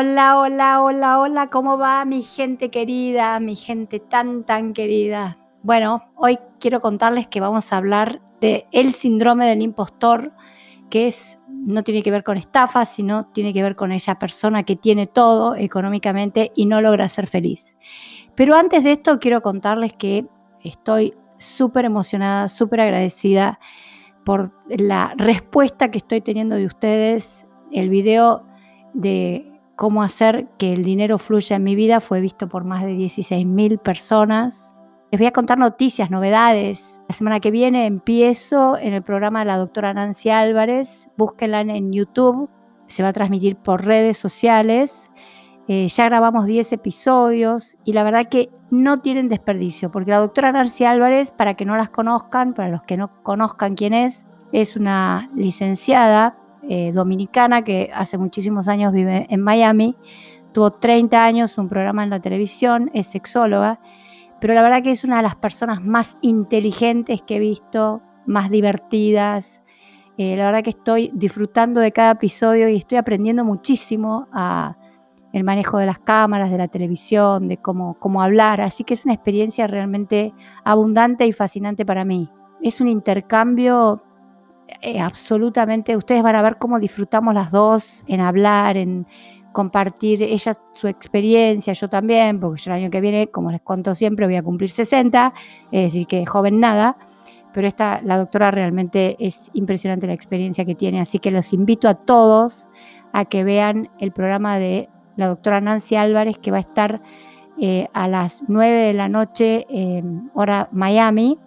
Hola, hola, hola, hola, ¿cómo va mi gente querida, mi gente tan, tan querida? Bueno, hoy quiero contarles que vamos a hablar de el síndrome del impostor, que es no tiene que ver con estafa, sino tiene que ver con esa persona que tiene todo económicamente y no logra ser feliz. Pero antes de esto quiero contarles que estoy súper emocionada, súper agradecida por la respuesta que estoy teniendo de ustedes. El video de cómo hacer que el dinero fluya en mi vida fue visto por más de 16 mil personas. Les voy a contar noticias, novedades. La semana que viene empiezo en el programa de la doctora Nancy Álvarez. Búsquenla en YouTube. Se va a transmitir por redes sociales. Eh, ya grabamos 10 episodios y la verdad que no tienen desperdicio, porque la doctora Nancy Álvarez, para que no las conozcan, para los que no conozcan quién es, es una licenciada eh, dominicana que hace muchísimos años vive en Miami. Tuvo 30 años, un programa en la televisión, es sexóloga, pero la verdad que es una de las personas más inteligentes que he visto, más divertidas. Eh, la verdad que estoy disfrutando de cada episodio y estoy aprendiendo muchísimo a el manejo de las cámaras, de la televisión, de cómo, cómo hablar. Así que es una experiencia realmente abundante y fascinante para mí. Es un intercambio eh, absolutamente, ustedes van a ver cómo disfrutamos las dos en hablar, en compartir ella su experiencia, yo también, porque yo el año que viene, como les cuento siempre, voy a cumplir 60, es decir, que joven nada, pero esta, la doctora realmente es impresionante la experiencia que tiene, así que los invito a todos a que vean el programa de la doctora Nancy Álvarez, que va a estar eh, a las 9 de la noche, hora Miami,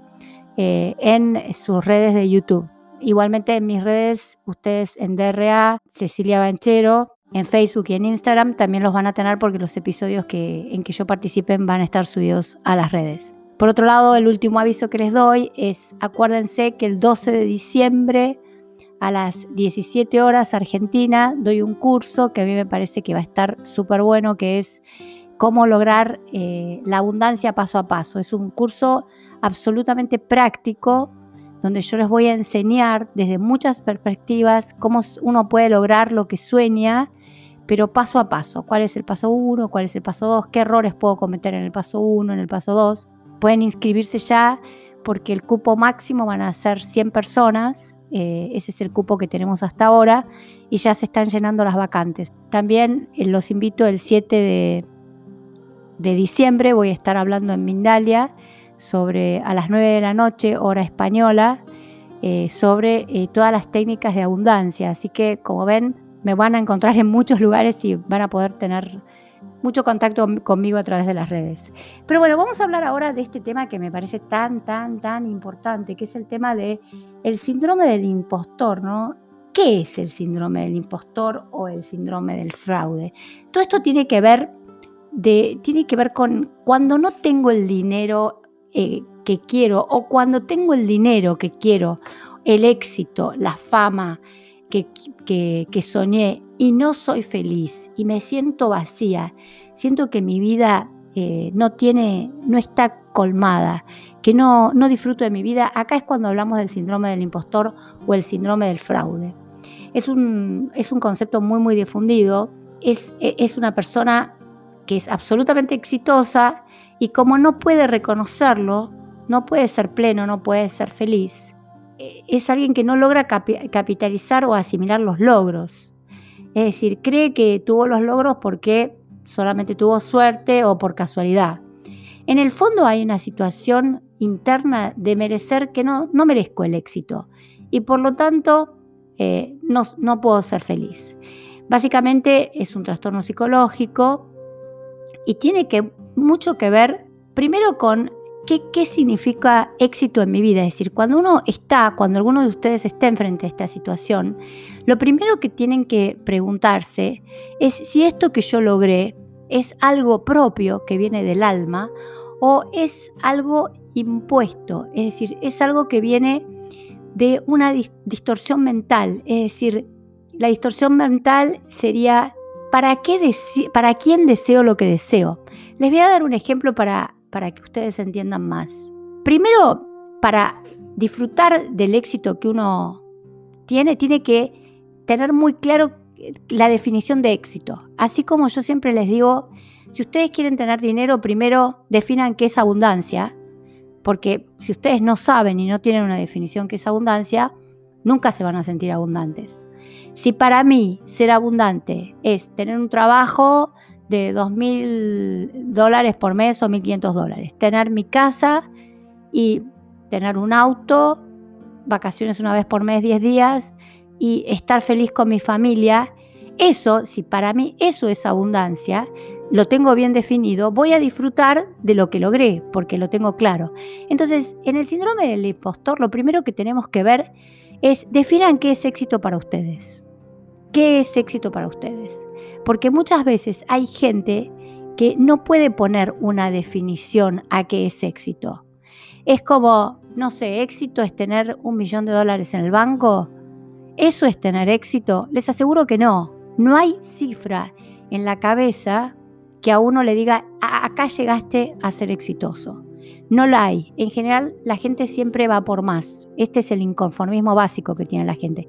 eh, en sus redes de YouTube. Igualmente en mis redes, ustedes en DRA, Cecilia Banchero, en Facebook y en Instagram también los van a tener porque los episodios en que yo participen van a estar subidos a las redes. Por otro lado, el último aviso que les doy es acuérdense que el 12 de diciembre a las 17 horas Argentina doy un curso que a mí me parece que va a estar súper bueno, que es cómo lograr eh, la abundancia paso a paso. Es un curso absolutamente práctico donde yo les voy a enseñar desde muchas perspectivas cómo uno puede lograr lo que sueña, pero paso a paso. ¿Cuál es el paso 1? ¿Cuál es el paso 2? ¿Qué errores puedo cometer en el paso 1, en el paso 2? Pueden inscribirse ya porque el cupo máximo van a ser 100 personas. Eh, ese es el cupo que tenemos hasta ahora y ya se están llenando las vacantes. También eh, los invito el 7 de, de diciembre, voy a estar hablando en Mindalia sobre a las 9 de la noche, hora española, eh, sobre eh, todas las técnicas de abundancia. Así que, como ven, me van a encontrar en muchos lugares y van a poder tener mucho contacto conmigo a través de las redes. Pero bueno, vamos a hablar ahora de este tema que me parece tan, tan, tan importante, que es el tema de síndrome del impostor, ¿no? ¿Qué es el síndrome del impostor o el síndrome del fraude? Todo esto tiene que ver tiene que ver con cuando no tengo el dinero eh, que quiero o cuando tengo el dinero que quiero, el éxito, la fama que, que, soñé y no soy feliz y me siento vacía, siento que mi vida eh, no tiene, no está colmada, que no, no disfruto de mi vida, acá es cuando hablamos del síndrome del impostor o el síndrome del fraude. Es un, es un concepto muy, muy difundido. Es, es una persona que es absolutamente exitosa y como no puede reconocerlo, no puede ser pleno, no puede ser feliz, e, es alguien que no logra capitalizar o asimilar los logros. Es decir, cree que tuvo los logros porque solamente tuvo suerte o por casualidad. En el fondo hay una situación interna de merecer que no, no merezco el éxito y por lo tanto eh, no, no puedo ser feliz. Básicamente es un trastorno psicológico y tiene que mucho que ver primero con qué, qué significa éxito en mi vida. Es decir, cuando uno está, cuando alguno de ustedes esté frente a esta situación, lo primero que tienen que preguntarse es si esto que yo logré es algo propio que viene del alma o es algo impuesto, es decir, es algo que viene de una distorsión mental, es decir, la distorsión mental sería ¿para, qué ¿para quién deseo lo que deseo? Les voy a dar un ejemplo para, para que ustedes entiendan más. Primero, para disfrutar del éxito que uno tiene, tiene que tener muy claro la definición de éxito. Así como yo siempre les digo, si ustedes quieren tener dinero, primero definan qué es abundancia, porque si ustedes no saben y no tienen una definición qué es abundancia, nunca se van a sentir abundantes. Si para mí ser abundante es tener un trabajo de 2.000 dólares por mes o 1.500 dólares, tener mi casa y tener un auto, vacaciones una vez por mes, 10 días y estar feliz con mi familia, eso, si para mí eso es abundancia, lo tengo bien definido, voy a disfrutar de lo que logré, porque lo tengo claro. Entonces, en el síndrome del impostor, lo primero que tenemos que ver es definan qué es éxito para ustedes. ¿Qué es éxito para ustedes? Porque muchas veces hay gente que no puede poner una definición a qué es éxito. Es como, no sé, éxito es tener un millón de dólares en el banco. ¿Eso es tener éxito? Les aseguro que no. No hay cifra en la cabeza que a uno le diga, acá llegaste a ser exitoso. No la hay. En general, la gente siempre va por más. Este es el inconformismo básico que tiene la gente.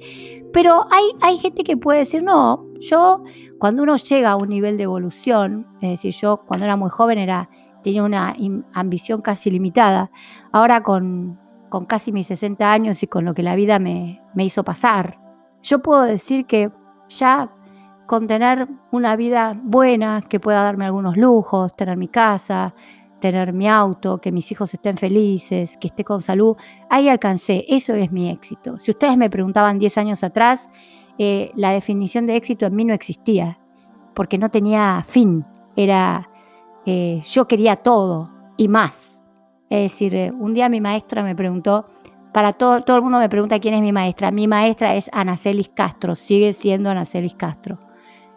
Pero hay, hay gente que puede decir, no, yo cuando uno llega a un nivel de evolución, es decir, yo cuando era muy joven era, tenía una ambición casi limitada. Ahora con, con casi mis 60 años y con lo que la vida me, me hizo pasar, yo puedo decir que ya con tener una vida buena, que pueda darme algunos lujos, tener mi casa, tener mi auto, que mis hijos estén felices, que esté con salud, ahí alcancé, eso es mi éxito. Si ustedes me preguntaban 10 años atrás, eh, la definición de éxito en mí no existía, porque no tenía fin, era, eh, yo quería todo y más. Es decir, eh, un día mi maestra me preguntó, para todo, todo el mundo me pregunta quién es mi maestra, mi maestra es Anacelis Castro, sigue siendo Anacelis Castro.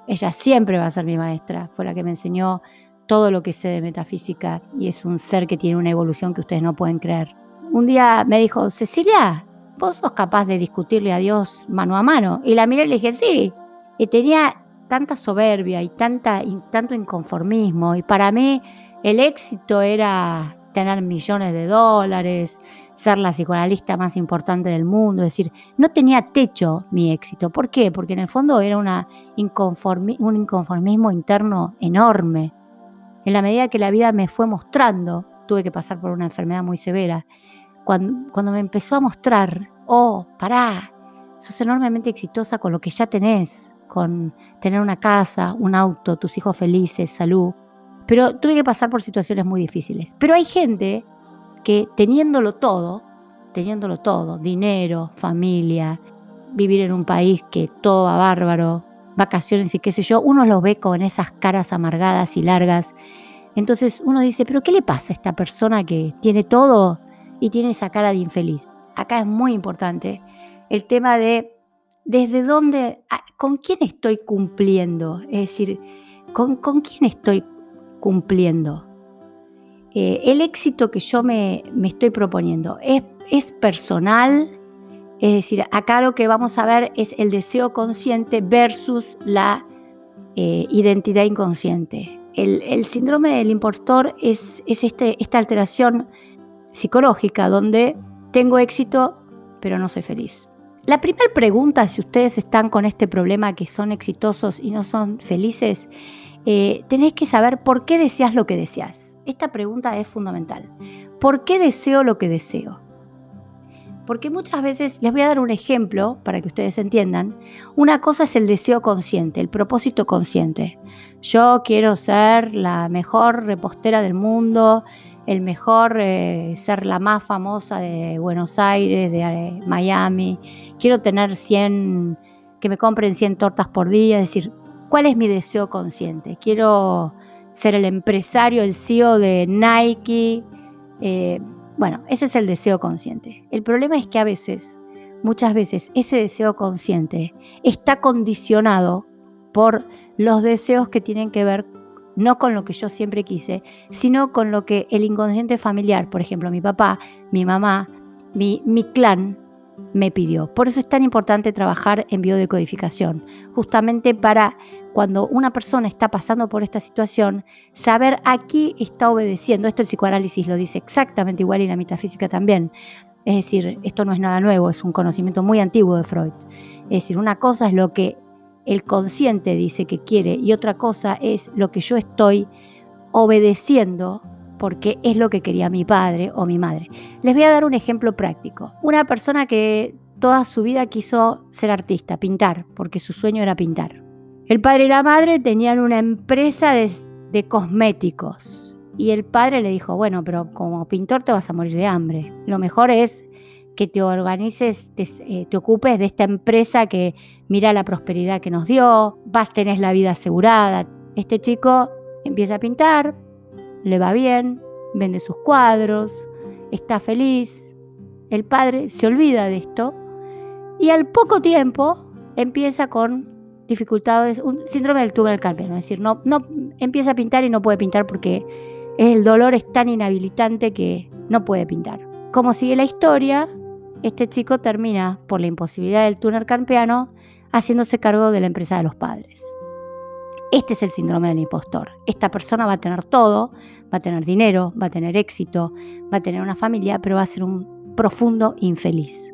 Ella siempre va a ser mi maestra, fue la que me enseñó todo lo que sé de metafísica y es un ser que tiene una evolución que ustedes no pueden creer. Un día me dijo, Cecilia, ¿vos sos capaz de discutirle a Dios mano a mano? Y la miré y le dije, sí. Y tenía tanta soberbia y, tanta, tanto inconformismo. Y para mí el éxito era tener millones de dólares, ser la psicoanalista más importante del mundo. Es decir, no tenía techo mi éxito. ¿Por qué? Porque en el fondo era una un inconformismo interno enorme en la medida que la vida me fue mostrando, tuve que pasar por una enfermedad muy severa, cuando, me empezó a mostrar, oh, pará, sos enormemente exitosa con lo que ya tenés, con tener una casa, un auto, tus hijos felices, salud. Pero tuve que pasar por situaciones muy difíciles. Pero hay gente que teniéndolo todo, teniéndolo todo, dinero, familia, vivir en un país que todo va bárbaro, vacaciones y qué sé yo, uno los ve con esas caras amargadas y largas. Entonces uno dice, pero ¿qué le pasa a esta persona que tiene todo y tiene esa cara de infeliz? Acá es muy importante el tema de desde dónde, con quién estoy cumpliendo, es decir, con, quién estoy cumpliendo. Eh, el éxito que yo me, estoy proponiendo es, es personal, es decir, acá lo que vamos a ver es el deseo consciente versus la eh, identidad inconsciente. El, síndrome del impostor es, este, esta alteración psicológica donde tengo éxito pero no soy feliz. La primera pregunta, si ustedes están con este problema que son exitosos y no son felices, eh, tenés que saber por qué deseas lo que deseas. Esta pregunta es fundamental. ¿Por qué deseo lo que deseo? Porque muchas veces, les voy a dar un ejemplo para que ustedes entiendan, una cosa es el deseo consciente, el propósito consciente. Yo quiero ser la mejor repostera del mundo, el mejor, eh, ser la más famosa de Buenos Aires, de eh, Miami, quiero tener 100, que me compren 100 tortas por día, es decir, ¿cuál es mi deseo consciente? Quiero ser el empresario, el CEO de Nike. Eh, bueno, ese es el deseo consciente. El problema es que a veces, muchas veces, ese deseo consciente está condicionado por los deseos que tienen que ver no con lo que yo siempre quise, sino con lo que el inconsciente familiar, por ejemplo, mi papá, mi mamá, mi, mi clan, me pidió. Por eso es tan importante trabajar en biodecodificación, justamente para cuando una persona está pasando por esta situación, saber a qué está obedeciendo. Esto el psicoanálisis lo dice exactamente igual y la metafísica también. Es decir, esto no es nada nuevo, es un conocimiento muy antiguo de Freud. Es decir, una cosa es lo que el consciente dice que quiere y otra cosa es lo que yo estoy obedeciendo porque es lo que quería mi padre o mi madre. Les voy a dar un ejemplo práctico. Una persona que toda su vida quiso ser artista, pintar, porque su sueño era pintar. El padre y la madre tenían una empresa de, cosméticos y el padre le dijo, bueno, pero como pintor te vas a morir de hambre. Lo mejor es que te organices, te, eh, ocupes de esta empresa que mira la prosperidad que nos dio, vas, tenés la vida asegurada. Este chico empieza a pintar, le va bien, vende sus cuadros, está feliz. El padre se olvida de esto y al poco tiempo empieza con dificultades, un síndrome del túnel carpiano, es decir, no, no empieza a pintar y no puede pintar porque el dolor es tan inhabilitante que no puede pintar. Como sigue la historia, este chico termina, por la imposibilidad del túnel carpiano, haciéndose cargo de la empresa de los padres. Este es el síndrome del impostor. Esta persona va a tener todo, va a tener dinero, va a tener éxito, va a tener una familia, pero va a ser un profundo infeliz.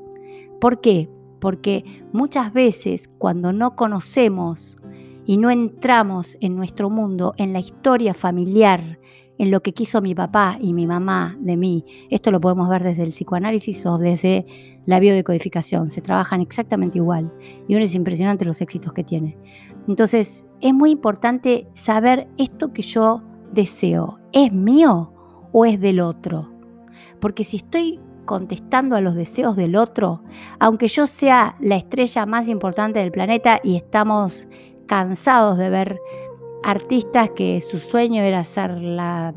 ¿Por qué? Porque muchas veces cuando no conocemos y no entramos en nuestro mundo, en la historia familiar, en lo que quiso mi papá y mi mamá de mí, esto lo podemos ver desde el psicoanálisis o desde la biodecodificación, se trabajan exactamente igual y uno es impresionante los éxitos que tiene. Entonces, es muy importante saber esto que yo deseo, ¿es mío o es del otro? Porque si estoy contestando a los deseos del otro, aunque yo sea la estrella más importante del planeta y estamos cansados de ver artistas que su sueño era ser la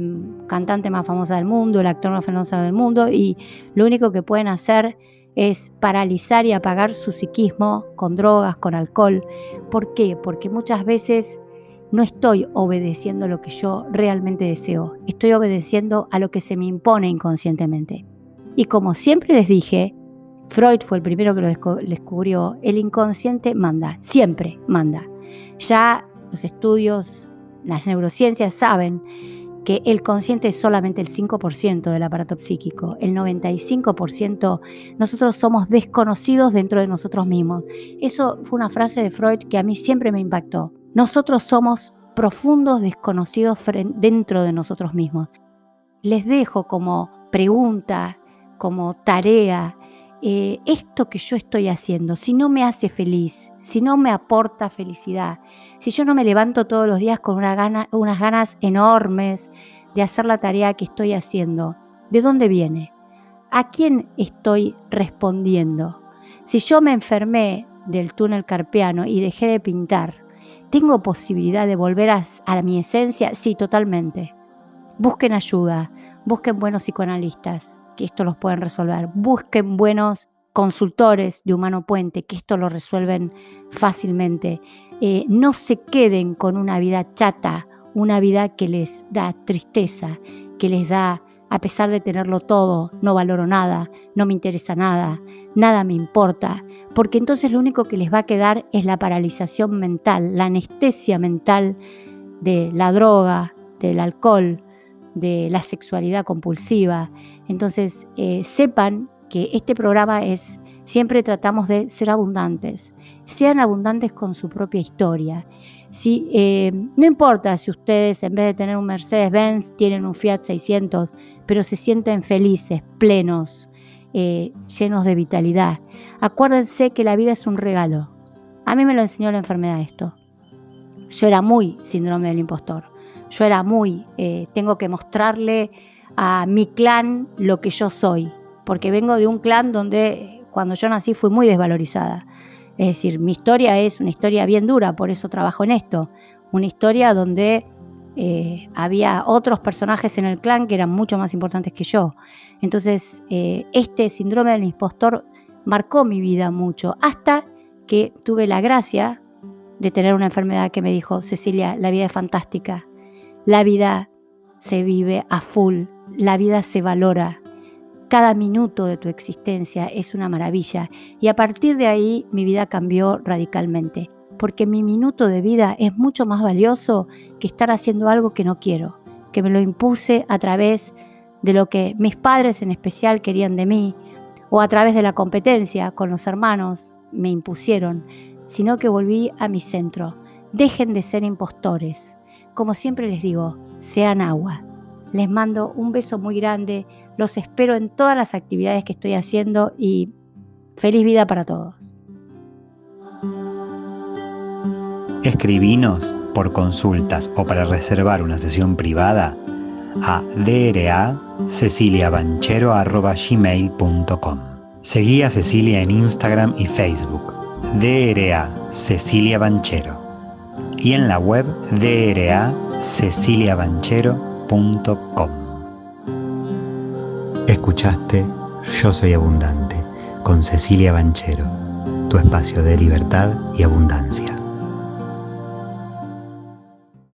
cantante más famosa del mundo, el actor más famoso del mundo y lo único que pueden hacer es paralizar y apagar su psiquismo con drogas, con alcohol. ¿Por qué? Porque muchas veces no estoy obedeciendo lo que yo realmente deseo, estoy obedeciendo a lo que se me impone inconscientemente. Y como siempre les dije, Freud fue el primero que lo descubrió, el inconsciente manda, siempre manda. Ya los estudios, las neurociencias saben que el consciente es solamente el 5% del aparato psíquico, el 95% nosotros somos desconocidos dentro de nosotros mismos. Eso fue una frase de Freud que a mí siempre me impactó. Nosotros somos profundos desconocidos dentro de nosotros mismos. Les dejo como pregunta, como tarea, eh, esto que yo estoy haciendo, si no me hace feliz, si no me aporta felicidad, si yo no me levanto todos los días con unas ganas enormes de hacer la tarea que estoy haciendo, ¿de dónde viene? ¿A quién estoy respondiendo? Si yo me enfermé del túnel carpiano y dejé de pintar, ¿tengo posibilidad de volver a, mi esencia? Sí, totalmente. Busquen ayuda, busquen buenos psicoanalistas, que esto los pueden resolver. Busquen buenos consultores de Humano Puente, que esto lo resuelven fácilmente. Eh, no se queden con una vida chata, una vida que les da tristeza, que les da, a pesar de tenerlo todo, no valoro nada, no me interesa nada, nada me importa, porque entonces lo único que les va a quedar es la paralización mental, la anestesia mental de la droga, del alcohol, de la sexualidad compulsiva. Entonces, eh, sepan que este programa es, siempre tratamos de ser abundantes, sean abundantes con su propia historia. Si, eh, no importa si ustedes en vez de tener un Mercedes-Benz tienen un Fiat 600, pero se sienten felices, plenos, eh, llenos de vitalidad. Acuérdense que la vida es un regalo. A mí me lo enseñó la enfermedad esto. Yo era muy síndrome del impostor. Yo era muy, eh, tengo que mostrarle a mi clan lo que yo soy porque vengo de un clan donde cuando yo nací fui muy desvalorizada. Es decir, mi historia es una historia bien dura, por eso trabajo en esto. Una historia donde eh, había otros personajes en el clan que eran mucho más importantes que yo. Entonces, eh, este síndrome del impostor marcó mi vida mucho, hasta que tuve la gracia de tener una enfermedad que me dijo, Cecilia, la vida es fantástica, la vida se vive a full, la vida se valora, cada minuto de tu existencia es una maravilla y a partir de ahí mi vida cambió radicalmente, porque mi minuto de vida es mucho más valioso que estar haciendo algo que no quiero, que me lo impuse a través de lo que mis padres en especial querían de mí o a través de la competencia con los hermanos me impusieron. sino que volví a mi centro. Dejen de ser impostores. Como siempre les digo, sean agua. Les mando un beso muy grande, los espero en todas las actividades que estoy haciendo y feliz vida para todos. Escribinos por consultas o para reservar una sesión privada a draceciliabanchero.gmail.com Seguí a Cecilia en Instagram y Facebook, DRA Cecilia Banchero, y en la web draceciliabanchero.com. Escuchaste Yo Soy Abundante con Cecilia Banchero, tu espacio de libertad y abundancia.